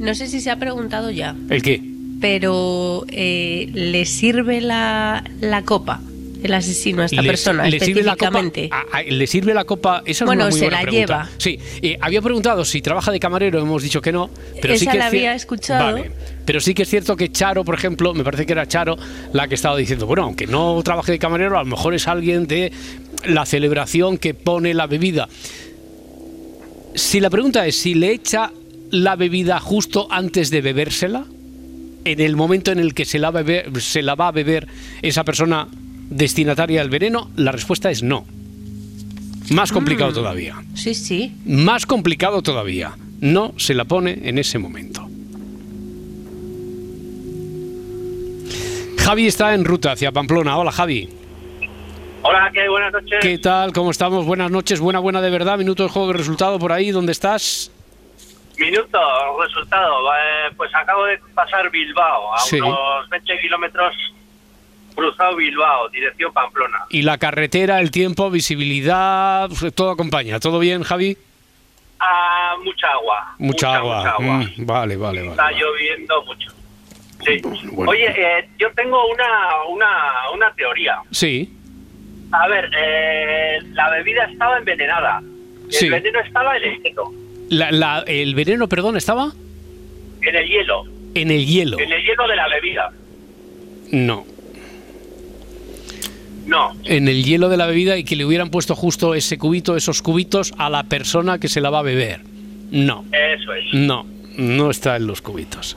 No sé si se ha preguntado ya, ¿El qué? pero eh, ¿le sirve la, la copa el asesino a esta Le- persona le sirve la copa específicamente? a- a- le sirve la copa esa es Bueno, una muy se buena la pregunta. lleva. sí eh, había preguntado si trabaja de camarero hemos dicho que no pero sí que la es había escuchado. Vale. pero sí que es cierto que Charo por ejemplo me parece que era Charo la que estaba diciendo bueno aunque no trabaje de camarero a lo mejor es alguien de la celebración que pone la bebida si la pregunta es si le echa la bebida justo antes de bebérsela en el momento en el que se la, bebe- se la va a beber esa persona destinataria del veneno, la respuesta es no. Más complicado Mm. todavía. Sí, sí. Más complicado todavía. No se la pone en ese momento. Javi está en ruta hacia Pamplona. Hola Javi. Hola, ¿qué? Buenas noches. ¿Qué tal? ¿Cómo estamos? Buenas noches. Buena, buena de verdad. Minuto de juego de resultado por ahí. ¿Dónde estás? Minuto, resultado. Eh, pues acabo de pasar Bilbao, a Sí. unos 20 kilómetros cruzado Bilbao, dirección Pamplona. Y la carretera, el tiempo, visibilidad, todo acompaña. ¿Todo bien, Javi? Ah, mucha agua. Mucha, agua. Mucha agua. Mm, vale, vale, vale. Está lloviendo mucho. Sí. Bueno. Oye, eh, yo tengo una, una, una teoría. Sí, A ver, eh, la bebida estaba envenenada. El Sí. veneno estaba en el hielo. La- la- el veneno, perdón, estaba En el hielo. en el hielo. En el hielo de la bebida. No, No. en el hielo de la bebida y que le hubieran puesto justo ese cubito, esos cubitos a la persona que se la va a beber. No, Eso es. no, no está en los cubitos.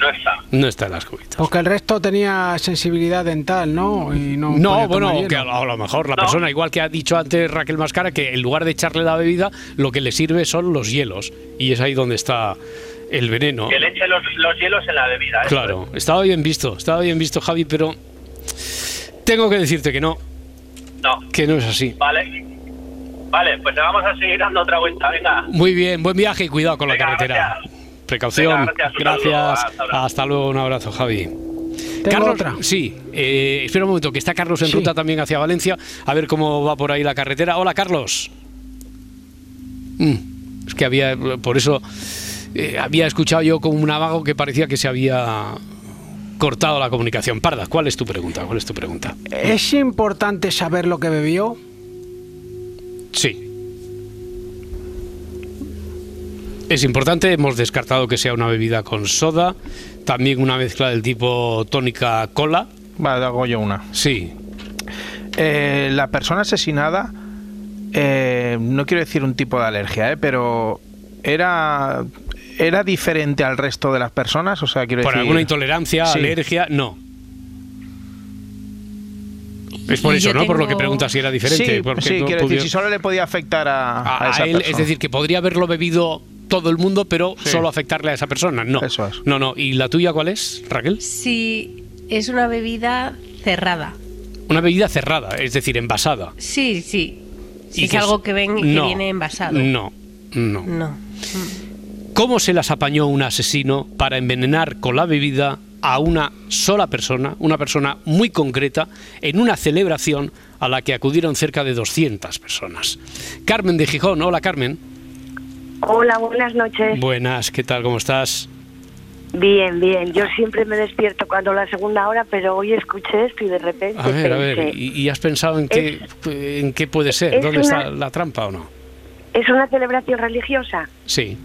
No está. No está en las cubitos. Porque el resto tenía sensibilidad dental, ¿no? Y no, bueno, que a a lo mejor la persona, igual que ha dicho antes Raquel Mascara, que en lugar de echarle la bebida, lo que le sirve son los hielos. Y es ahí donde está el veneno. Que le eche los, los hielos en la bebida. eso Claro, estaba bien visto, estaba bien visto Javi, pero tengo que decirte que no. No. que no es así. Vale. Vale, pues le vamos a seguir dando otra vuelta. Venga. Muy bien, buen viaje y cuidado con la carretera. gracias. precaución. Venga, gracias, gracias. Hasta luego, un abrazo, Javi. Tengo Carlos, otra. sí, eh, espera un momento, que está Carlos en Sí. ruta también hacia Valencia, a ver cómo va por ahí la carretera. Hola, Carlos. Mm, es que había, por eso eh, había escuchado yo como un vago que parecía que se había cortado la comunicación. Parda, ¿cuál es tu pregunta? ¿Cuál es tu pregunta? ¿Es importante saber lo que bebió? Sí. Es importante, hemos descartado que sea una bebida con soda, también una mezcla del tipo tónica cola. Vale, hago yo una. Sí. Eh, la persona asesinada, eh, no quiero decir un tipo de alergia, eh, pero era era diferente al resto de las personas, o sea, quiero Por decir alguna intolerancia, Sí. alergia, no. Es por Y eso, ¿no? Por lo que tengo- pregunta si era diferente. Sí, porque sí, no quiero pudiera- decir, si solo le podía afectar a, a a, esa él, persona. es decir, que podría haberlo bebido todo el mundo, pero Sí. solo afectarle a esa persona. No. Eso es. No, no. ¿Y la tuya cuál es, Raquel? Si es una bebida cerrada. Una bebida cerrada, es decir, envasada. Sí, sí. Y es que algo que, ven, que No. viene envasado. No, no. No. ¿Cómo se las apañó un asesino para envenenar con la bebida a una sola persona, una persona muy concreta, en una celebración a la que acudieron cerca de 200 personas? Carmen de Gijón, hola Carmen. Hola, buenas noches. Buenas, ¿qué tal? ¿Cómo estás? Bien, bien. Yo siempre me despierto cuando la segunda hora, pero hoy escuché esto y de repente A ver, a pensé, ver, ¿y, y has pensado en qué, en qué puede ser? ¿Dónde una- está la trampa o no? ¿es una celebración religiosa? Sí,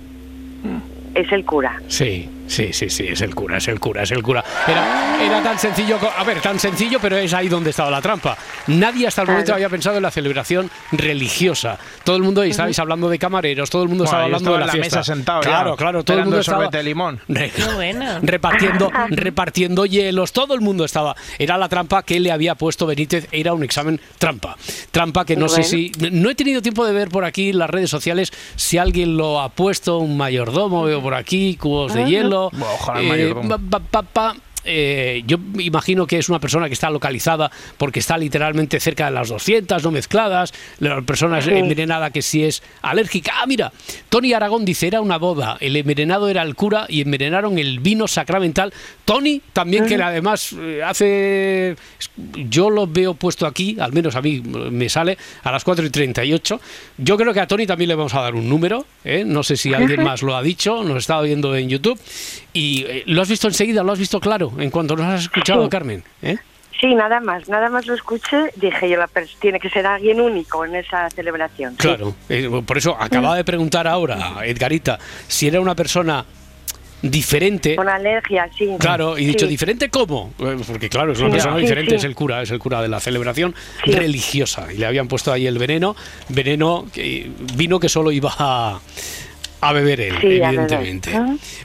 Es el cura. sí, sí, sí, sí, es el cura, es el cura, es el cura. Era, era tan sencillo, a ver, tan sencillo, pero es ahí donde estaba la trampa. Nadie hasta el momento Claro. había pensado en la celebración religiosa. Todo el mundo, estabais hablando de camareros, todo el mundo Bueno, estaba hablando de estaba la, en la fiesta. mesa sentado ya, Claro, claro, todo el mundo estaba sorbete de limón. Re- Qué bueno. repartiendo, repartiendo hielos, todo el mundo estaba. Era la trampa que le había puesto Benítez, era un examen trampa. Trampa que no sé si. No he tenido tiempo de ver por aquí las redes sociales si alguien lo ha puesto, un mayordomo, veo por aquí, cubos de hielo. Ojalá el eh, mayordomo. pa- pa- pa. Eh, yo imagino que es una persona que está localizada porque está literalmente cerca de las 200, no mezcladas, la persona Sí. envenenada que si es alérgica. Ah, mira, Tony Aragón dice, era una boda, el envenenado era el cura y envenenaron el vino sacramental. Tony también, que además eh, hace... Yo lo veo puesto aquí, al menos a mí me sale, a las 4 y 38. Yo creo que a Tony también le vamos a dar un número, ¿eh? no sé si alguien más lo ha dicho, nos estaba viendo en YouTube. Y eh, lo has visto enseguida, lo has visto claro, en cuanto nos has escuchado, Sí. Carmen. ¿eh? Sí, nada más. Nada más lo escuché. Dije yo, la tiene que ser alguien único en esa celebración. sí. Claro, eh, por eso acababa de preguntar ahora, Edgarita, si era una persona diferente. Con alergia, sí. Claro, y dicho Sí. diferente cómo, porque claro, es una Sí, persona sí, diferente, es el cura, es el cura de la celebración religiosa y le habían puesto ahí el veneno, veneno que vino que solo iba a, a beber él, Sí, a beber. evidentemente.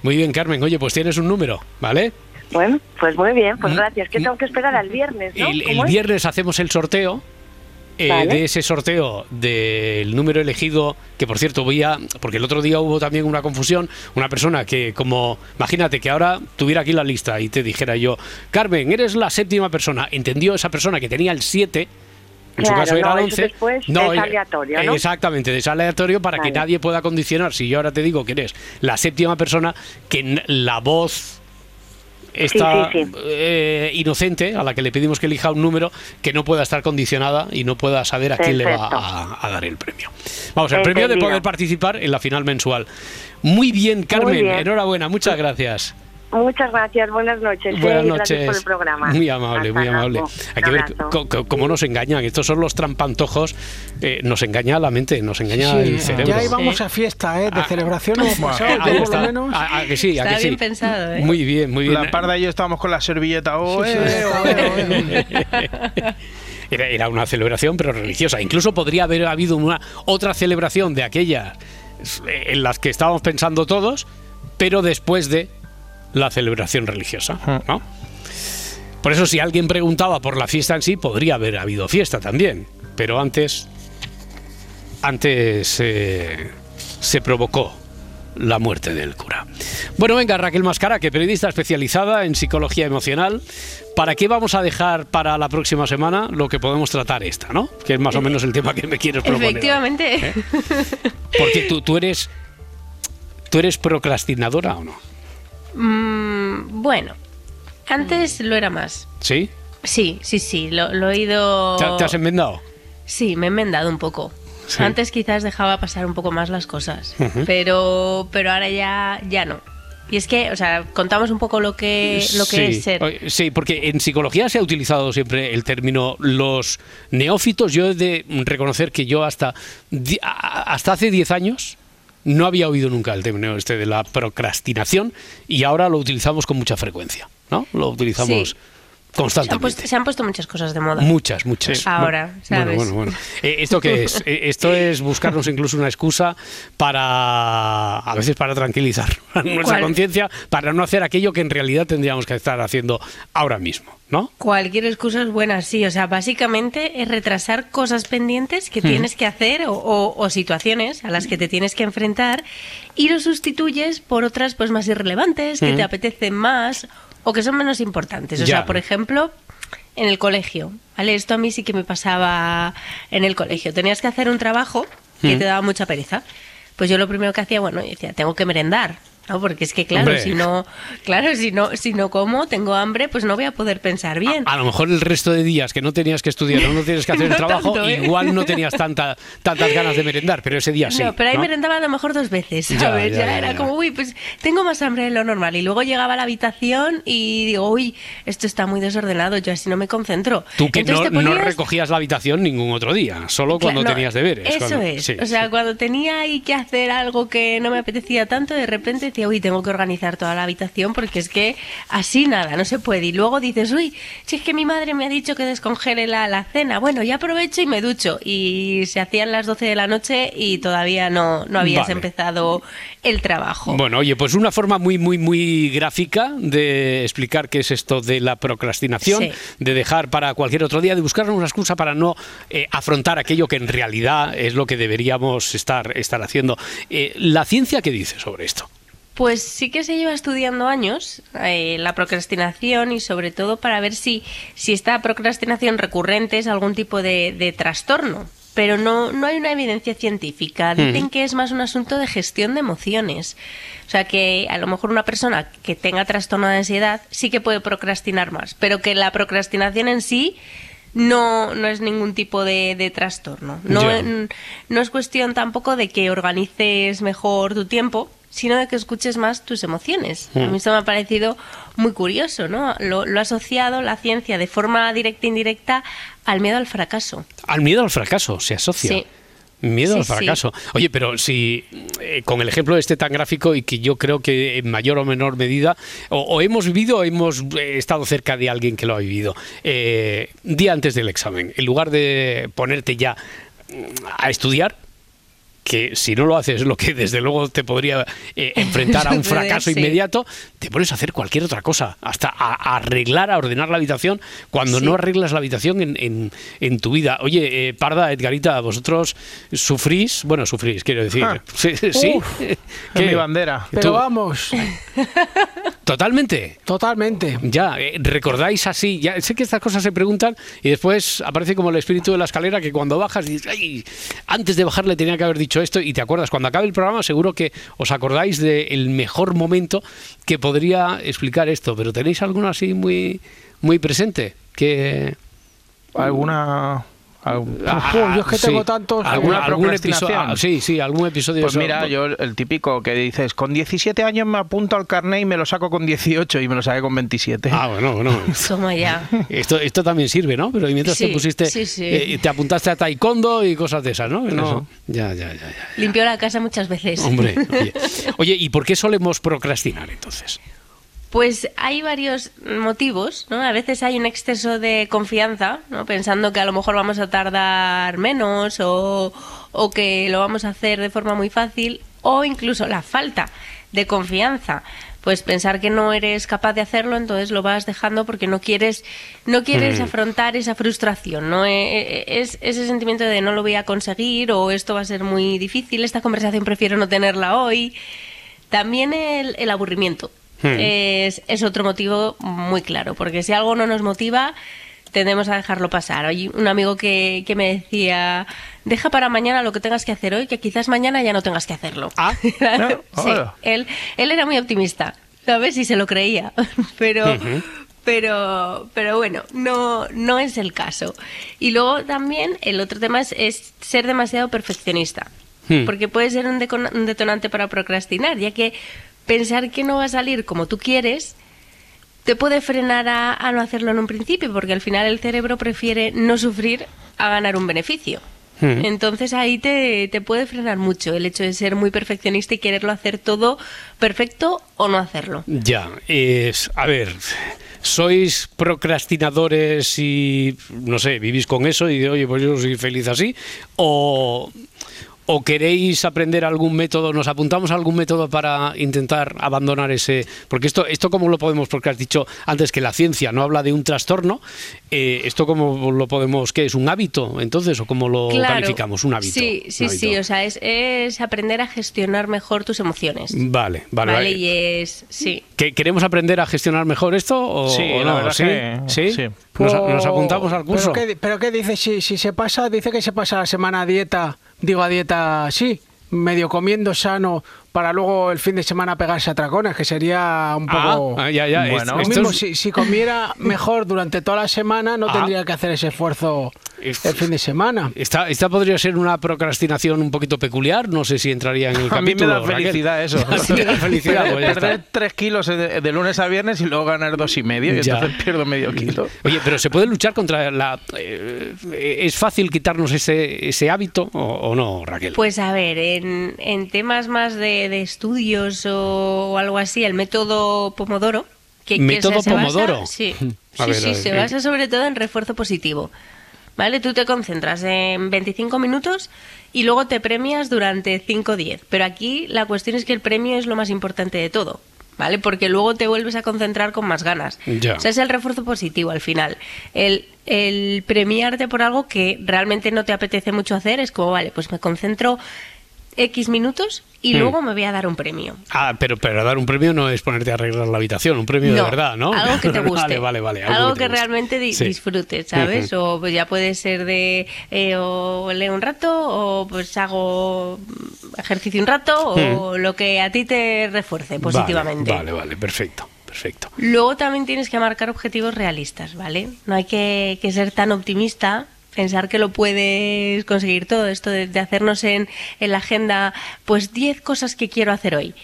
Muy bien, Carmen, oye, pues tienes un número, ¿vale? Bueno, pues muy bien, pues Mm, gracias. Que tengo que esperar al viernes, ¿no? El, el ¿Cómo es? viernes hacemos el sorteo. eh, Vale. de ese sorteo del número elegido, que por cierto voy a, porque el otro día hubo también una confusión, una persona que como, imagínate que ahora tuviera aquí la lista y te dijera yo, Carmen, eres la séptima persona, entendió esa persona que tenía el 7, en su caso era no, el eso 11. después es eh, aleatorio, ¿no? Exactamente, es aleatorio para que nadie pueda condicionar. Si yo ahora te digo que eres la séptima persona, que la voz está Sí, sí, sí. eh, inocente, a la que le pedimos que elija un número que no pueda estar condicionada y no pueda saber a quién le va a, a dar el premio. Vamos, el premio de poder participar en la final mensual. Muy bien, Carmen, bien. enhorabuena, muchas gracias. Muchas gracias, buenas noches. Buenas eh, noches. Gracias por el programa. Muy amable, Hasta muy amable. Hay que ver cómo nos engañan. Estos son los trampantojos. eh, nos engaña la mente, nos engaña Sí, el cerebro. ya íbamos a fiesta, ¿eh? De Ah, Buah, pasado, Ahí por está. lo menos. Ah, ah, que sí, a Está que sí. bien pensado, ¿eh? Muy bien, muy bien. La parda y yo estábamos con la servilleta. Oh, Sí, sí, eh, oh, eh. Era, era una celebración, pero religiosa. Incluso podría haber habido una otra celebración de aquellas eh, en las que estábamos pensando todos, pero después de la celebración religiosa, ¿no? Por eso, si alguien preguntaba por la fiesta en sí, podría haber habido fiesta también. Pero antes, antes eh, se provocó la muerte del cura. Bueno, venga, Raquel Mascara, que periodista especializada en psicología emocional. ¿Para qué vamos a dejar para la próxima semana lo que podemos tratar esta, no? Que es más o menos el tema que me quieres proponer. Efectivamente. ¿Eh? Porque tú, tú eres. ¿Tú eres procrastinadora o no? Mm, bueno, antes lo era más. ¿Sí? Sí, sí, sí, lo, lo he ido... ¿Te, te has enmendado? Sí, me he enmendado un poco. Sí. Antes quizás dejaba pasar un poco más las cosas, pero, pero ahora ya, ya no. Y es que, o sea, contamos un poco lo que, lo que sí. es ser. Sí, porque en psicología se ha utilizado siempre el término los neófitos. Yo he de reconocer que yo hasta, hasta hace 10 años no había oído nunca el término este de la procrastinación y ahora lo utilizamos con mucha frecuencia, ¿no? Lo utilizamos. Se han, puesto, se han puesto muchas cosas de moda. Muchas, muchas. Ahora, ¿sabes? Bueno, bueno, bueno. Eh, ¿Esto qué es? Eh, Esto es buscarnos incluso una excusa para, a veces para tranquilizar nuestra conciencia, para no hacer aquello que en realidad tendríamos que estar haciendo ahora mismo, ¿no? Cualquier excusa es buena, sí. O sea, básicamente es retrasar cosas pendientes que tienes que hacer o, o- o situaciones a las que te tienes que enfrentar y lo sustituyes por otras pues más irrelevantes, que te apetecen más o que son menos importantes. O Ya. sea, por ejemplo, en el colegio. ¿Vale? Esto a mí sí que me pasaba en el colegio. Tenías que hacer un trabajo que Ujú. te daba mucha pereza. Pues yo lo primero que hacía, bueno, yo decía, tengo que merendar. ¿No? Porque es que, claro, Hombre. si no, claro, si no, si no como, tengo hambre, pues no voy a poder pensar bien. A lo mejor el resto de días que no tenías que estudiar o no tienes que hacer el No trabajo, tanto, ¿eh? igual no tenías tanta, tantas ganas de merendar, pero ese día sí. no, pero ahí ¿no? merendaba a lo mejor dos veces, ¿sabes? ya, Ya, ya, era ya. como, uy, pues tengo más hambre de lo normal. Y luego llegaba a la habitación y digo, uy, esto está muy desordenado, yo así no me concentro. Tú que Entonces no, no recogías la habitación ningún otro día, solo cuando tenías deberes. Eso cuando- es. sí, o sea, cuando tenía ahí que hacer algo que no me apetecía tanto, de repente decía, uy, tengo que organizar toda la habitación porque es que así nada, no se puede. Y luego dices, uy, si es que mi madre me ha dicho que descongele la, la cena, bueno, ya aprovecho y me ducho. Y se hacían las 12 de la noche y todavía no, no habías Vale. empezado el trabajo. Bueno, oye, pues una forma muy, muy, muy gráfica de explicar qué es esto de la procrastinación, Sí. de dejar para cualquier otro día, de buscar una excusa para no eh, afrontar aquello que en realidad es lo que deberíamos estar, estar haciendo. Eh, ¿La ciencia qué dice sobre esto? Pues sí que se lleva estudiando años eh, la procrastinación y sobre todo para ver si, si esta procrastinación recurrente es algún tipo de, de trastorno. Pero no, no hay una evidencia científica. Dicen que es más un asunto de gestión de emociones. O sea que a lo mejor una persona que tenga trastorno de ansiedad sí que puede procrastinar más, pero que la procrastinación en sí no, no es ningún tipo de, de trastorno. No, no es cuestión tampoco de que organices mejor tu tiempo, sino de que escuches más tus emociones. Mm. A mí esto me ha parecido muy curioso, ¿no? Lo, lo ha asociado la ciencia de forma directa e indirecta al miedo al fracaso. Al miedo al fracaso se asocia. Sí. Miedo Sí, al sí. fracaso. Oye, pero si eh, con el ejemplo este tan gráfico y que yo creo que en mayor o menor medida o, o hemos vivido o hemos eh, estado cerca de alguien que lo ha vivido, eh, día antes del examen, en lugar de ponerte ya mm, a estudiar, que si no lo haces lo que desde luego te podría eh, enfrentar a un fracaso sí. inmediato, te pones a hacer cualquier otra cosa, hasta a, a arreglar, a ordenar la habitación, cuando Sí. no arreglas la habitación en, en- en tu vida. Oye, eh, Parda, Edgarita, vosotros sufrís, bueno, sufrís, quiero decir. Ah. Sí, sí. Uf, ¿Qué? es mi bandera. Pero Tú- vamos, Totalmente. totalmente. Ya, eh, recordáis así, ya sé que estas cosas se preguntan y después aparece como el espíritu de la escalera que cuando bajas dices, ay, antes de bajar le tenía que haber dicho esto y te acuerdas, cuando acabe el programa seguro que os acordáis del mejor momento que podría explicar esto, pero ¿tenéis alguno así muy, muy presente? Que... ¿Alguna...? Ah, yo es que sí. tengo tantos- ¿Alguna, ¿Alguna algún episodio? ah, sí, sí, algún episodio. Pues eso- mira, yo el típico que dices, con 17 años me apunto al carnet y me lo saco con 18 y me lo saqué con 27. Ah, bueno, bueno. Toma ya. Esto, esto también sirve, ¿no? Pero mientras Sí, te pusiste, sí, sí. eh, te apuntaste a taekwondo y cosas de esas, ¿no? No- Eso. Ya, ya, ya, ya. Limpió la casa muchas veces. Hombre, oye. Oye, ¿y por qué solemos procrastinar entonces? Pues hay varios motivos, ¿no? A veces hay un exceso de confianza, ¿no? Pensando que a lo mejor vamos a tardar menos o, o que lo vamos a hacer de forma muy fácil o incluso la falta de confianza. Pues pensar que no eres capaz de hacerlo, entonces lo vas dejando porque no quieres, no quieres Mm. afrontar esa frustración, ¿no? Eh, eh, Es ese sentimiento de no lo voy a conseguir o esto va a ser muy difícil, esta conversación prefiero no tenerla hoy. También el, el aburrimiento Hmm. es, es otro motivo muy claro, porque si algo no nos motiva, tendemos a dejarlo pasar. Hay un amigo que, que me decía, deja para mañana lo que tengas que hacer hoy, que quizás mañana ya no tengas que hacerlo. Ah, sí, él, él era muy optimista, ¿sabes? Y se lo creía, pero... Pero, pero bueno, no, no es el caso. Y luego también el otro tema es, es ser demasiado perfeccionista. Hmm. Porque puede ser un detonante para procrastinar, ya que pensar que no va a salir como tú quieres te puede frenar a, a no hacerlo en un principio, porque al final el cerebro prefiere no sufrir a ganar un beneficio. Hmm. Entonces ahí te, te puede frenar mucho el hecho de ser muy perfeccionista y quererlo hacer todo perfecto o no hacerlo. Ya, es, a ver, sois procrastinadores y, no sé, vivís con eso y de, oye, pues yo soy feliz así, o, o queréis aprender algún método, nos apuntamos a algún método para intentar abandonar ese, porque esto, esto como lo podemos, porque has dicho antes que la ciencia no habla de un trastorno, eh, esto como lo podemos, ¿qué es? ¿Un hábito entonces? ¿O cómo lo Claro. calificamos? Un hábito. Sí, sí, sí, o sea, es, es aprender a gestionar mejor tus emociones. Vale, vale, vale. y es, sí. ¿Que- ¿Queremos aprender a gestionar mejor esto? O, Sí, o no? ¿Sí? que ¿Sí? sí. ¿Nos, nos apuntamos al curso? ¿Pero qué, pero qué dice? Si, si se pasa, dice que se pasa la semana a dieta, digo a dieta así, medio comiendo sano, para luego el fin de semana pegarse a tracones, que sería un Ah, poco... ah, ya, ya, Bueno, esto mismo, es- si, si comiera mejor durante toda la semana, no Ah. tendría que hacer ese esfuerzo el fin de semana. Esta, esta podría ser una procrastinación un poquito peculiar, no sé si entraría en el A mí me capítulo. da Raquel. felicidad eso. A ti te da felicidad, pues ya está. Perder tres kilos de, de lunes a viernes y luego ganar dos y medio y Ya. entonces pierdo medio kilo. Oye, pero ¿se puede luchar contra la... eh, ¿Es fácil quitarnos ese, ese hábito o, o no, Raquel? Pues a ver, en, en temas más de, de estudios o, o algo así, el método Pomodoro. Que, que ¿Método se- se basa- Pomodoro? sí, A sí, ver, sí, a ver, se eh. basa sobre todo en refuerzo positivo. ¿Vale? Tú te concentras en 25 minutos y luego te premias durante 5 o 10. Pero aquí la cuestión es que el premio es lo más importante de todo. ¿Vale? Porque luego te vuelves a concentrar con más ganas. Ya. O sea, es el refuerzo positivo al final. El, el premiarte por algo que realmente no te apetece mucho hacer es como, vale, pues me concentro X minutos y Hmm. luego me voy a dar un premio. Ah, pero, pero dar un premio no es ponerte a arreglar la habitación, un premio de verdad, ¿no? Algo que te guste. vale, vale, vale. Algo, que realmente di- Sí. disfrutes, ¿sabes? Ujú. O pues ya puede ser de eh, o leo un rato o pues hago ejercicio un rato o lo que a ti te refuerce positivamente. Vale, vale, vale, perfecto, perfecto. Luego también tienes que marcar objetivos realistas, ¿vale? No hay que, que ser tan optimista, pensar que lo puedes conseguir todo, esto de, hacernos en, en la agenda, pues 10 cosas que quiero hacer hoy.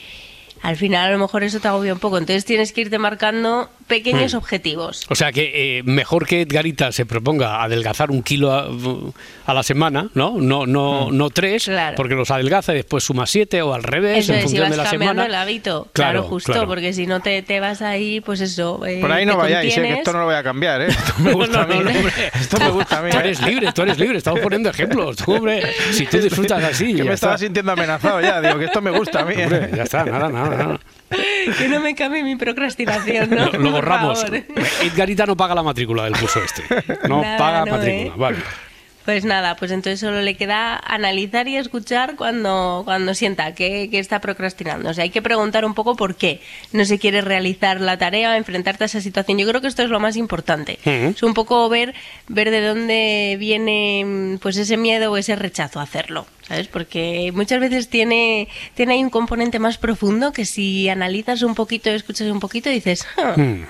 Al final a lo mejor eso te agobia un poco, entonces tienes que irte marcando pequeños Hmm. objetivos. O sea que eh, mejor que Edgarita se proponga adelgazar un kilo a, a la semana, ¿no? No, no, no tres, porque los adelgaza y después suma siete o al revés Eso en es, si función vas de la cambiando semana. el hábito. Claro, Claro, justo, claro. porque si no te, te vas ahí, pues eso. eh, Por ahí no vayáis, eh, que esto no lo voy a cambiar, ¿eh? Esto me gusta a mí. Esto me gusta a mí. Tú ¿eh? eres libre, tú eres libre, estamos poniendo ejemplos. Tú, hombre, si tú disfrutas así, ya me estaba está. sintiendo amenazado ya. Digo que esto me gusta a mí. Hombre, ya está, nada, nada, nada. que no me cambie mi procrastinación, ¿no? Lo, borramos. Edgarita no paga la matrícula del curso este. No Nada, paga no, matrícula, ¿eh? vale. Pues nada, pues entonces solo le queda analizar y escuchar cuando, cuando sienta que, que está procrastinando. O sea, hay que preguntar un poco por qué no se quiere realizar la tarea, enfrentarte a esa situación. Yo creo que esto es lo más importante. Es un poco ver, ver de dónde viene pues ese miedo o ese rechazo a hacerlo. ¿Sabes? Porque muchas veces tiene, tiene ahí un componente más profundo que si analizas un poquito, escuchas un poquito, dices, "Ah, Hmm,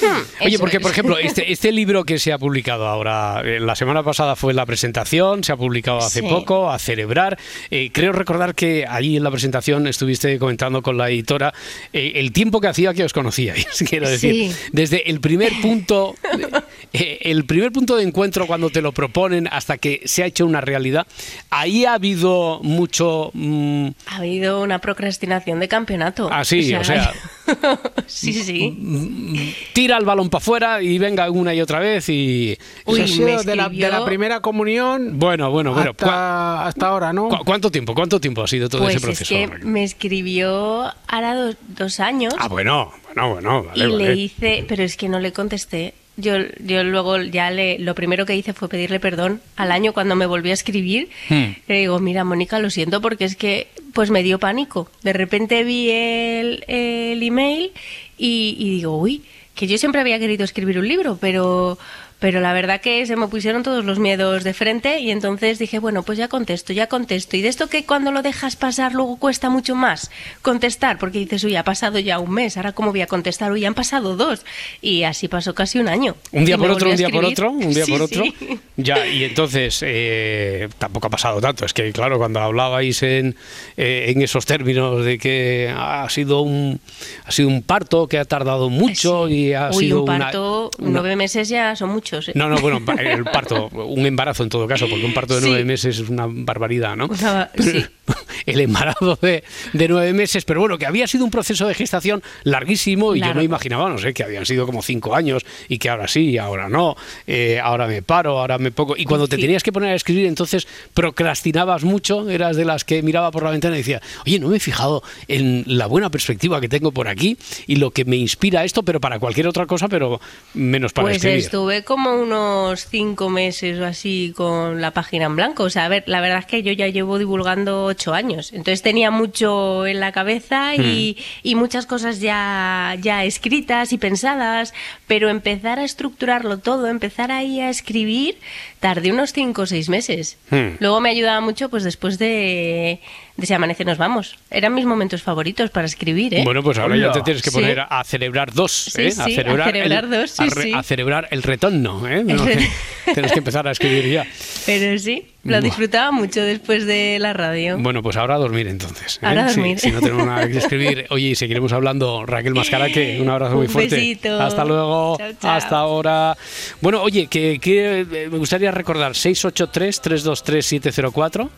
hmm. Oye, porque es". por ejemplo, este, este libro que se ha publicado ahora, eh, la semana pasada fue la presentación, se ha publicado hace Sí. poco, a celebrar. Eh, creo recordar que allí en la presentación estuviste comentando con la editora eh, el tiempo que hacía que os conocíais. Quiero decir, Sí. desde el primer punto, eh, el primer punto de encuentro cuando te lo proponen hasta que se ha hecho una realidad, ahí ha habido mucho. mm, Ha habido una procrastinación de campeonato. Ah, sí, o sea- sí, sí. tira el balón para afuera y venga una y otra vez y. Eso ha sido de la, de escribió- la primera comunión Bueno, bueno, bueno. hasta, hasta ahora, ¿no? ¿Cu- ¿Cuánto tiempo? ¿Cuánto tiempo ha sido todo Pues ese proceso? es que me escribió hará dos, dos años Ah, bueno, bueno, bueno, vale, y vale. le hice, pero es que no le contesté. Yo, yo luego ya le, lo primero que hice fue pedirle perdón al año cuando me volvió a escribir. Hmm. Le digo, mira, Mónica, lo siento porque es que pues me dio pánico. De repente vi el, email y, y digo, uy, que yo siempre había querido escribir un libro, pero, Pero la verdad que se me pusieron todos los miedos de frente y entonces dije, bueno, pues ya contesto, ya contesto. Y de esto que cuando lo dejas pasar luego cuesta mucho más contestar, porque dices, uy, ha pasado ya un mes, ahora cómo voy a contestar, uy, han pasado dos. Y así pasó casi un año. Un día Y por otro, un día por otro, un día Sí, por otro. sí. Ya, y entonces eh, tampoco ha pasado tanto. Es que, claro, cuando hablabais en, eh, en esos términos de que ha sido un ha sido un parto que ha tardado mucho y ha Uy, sido un una- parto, una- nueve meses ya son muchos. ¿Eh? No, no, bueno, el parto, un embarazo en todo caso, porque un parto de Sí. nueve meses es una barbaridad, ¿no? Sí. El embarazo de, de nueve meses, pero bueno, que había sido un proceso de gestación larguísimo y yo me imaginaba, no sé, que habían sido como cinco años y que ahora sí, ahora no, eh, ahora me paro, ahora me pongo. Y cuando te tenías que poner a escribir, entonces procrastinabas mucho, eras de las que miraba por la ventana y decía, oye, no me he fijado en la buena perspectiva que tengo por aquí y lo que me inspira esto, pero para cualquier otra cosa, pero menos para Pues escribir. estuve como unos cinco meses o así con la página en blanco. O sea, a ver, la verdad es que yo ya llevo divulgando ocho años. Entonces tenía mucho en la cabeza y, y muchas cosas ya, ya escritas y pensadas, pero empezar a estructurarlo todo, empezar ahí a escribir, tardé unos cinco o seis meses. Hmm. Luego me ayudaba mucho pues después de, de Si amanece nos vamos. Eran mis momentos favoritos para escribir, ¿eh? Bueno, pues ahora ya te tienes que Sí. poner a celebrar dos, Sí, ¿eh? sí, a celebrar el, dos, sí, a, re- sí. a celebrar el retorno, ¿eh? No, re- tienes que empezar a escribir ya. Pero sí, lo disfrutaba mucho después de la radio. Bueno, pues ahora a dormir entonces. ¿eh? Ahora a Sí, dormir. Si, no tenemos nada que escribir. Oye, y seguiremos hablando. Raquel Mascaraque, un abrazo muy fuerte. besito. Hasta luego. Chao, chao. Hasta ahora. Bueno, oye, que, que, eh, me gustaría recordar 683-323-704.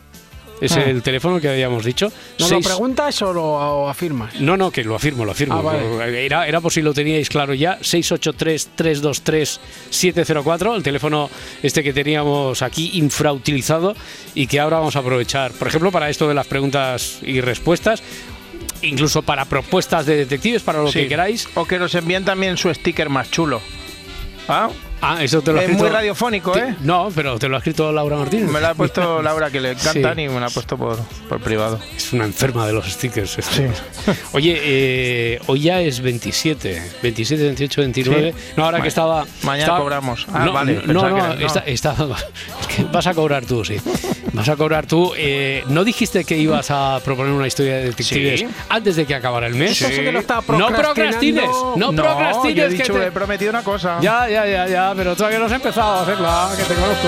Es Ah. el teléfono que habíamos dicho. ¿No Seis- lo preguntas o lo o afirmas? No, no, que lo afirmo, lo afirmo. Ah, vale. Era, era por si lo teníais claro ya. 683-323-704, el teléfono este que teníamos aquí infrautilizado y que ahora vamos a aprovechar, por ejemplo, para esto de las preguntas y respuestas. Incluso para propuestas de detectives, para lo Sí. que queráis. O que nos envíen también su sticker más chulo. ¿Ah? Ah, eso te lo Es escrito. muy radiofónico, ¿eh? No, pero te lo ha escrito Laura Martínez. Me la ha puesto Laura, que le encantan, Sí. y me la ha puesto por, por privado. Es una enferma de los stickers. esta. Oye, eh, hoy ya es 27, 27, 28, 29. Sí. No, ahora que estaba. Mañana estaba- cobramos. Ah, no, vale, No, no, que era- no. está- está- es que vas a cobrar tú, sí. Vas a cobrar tú. Eh, ¿No dijiste que ibas a proponer una historia de detectives Sí. antes de que acabara el mes? Eso sí que lo estaba No procrastines. No, No, procrastines. yo he que dicho, te- he prometido una cosa. Ya, ya, ya, ya, pero todavía no has empezado a hacerla, que te conozco.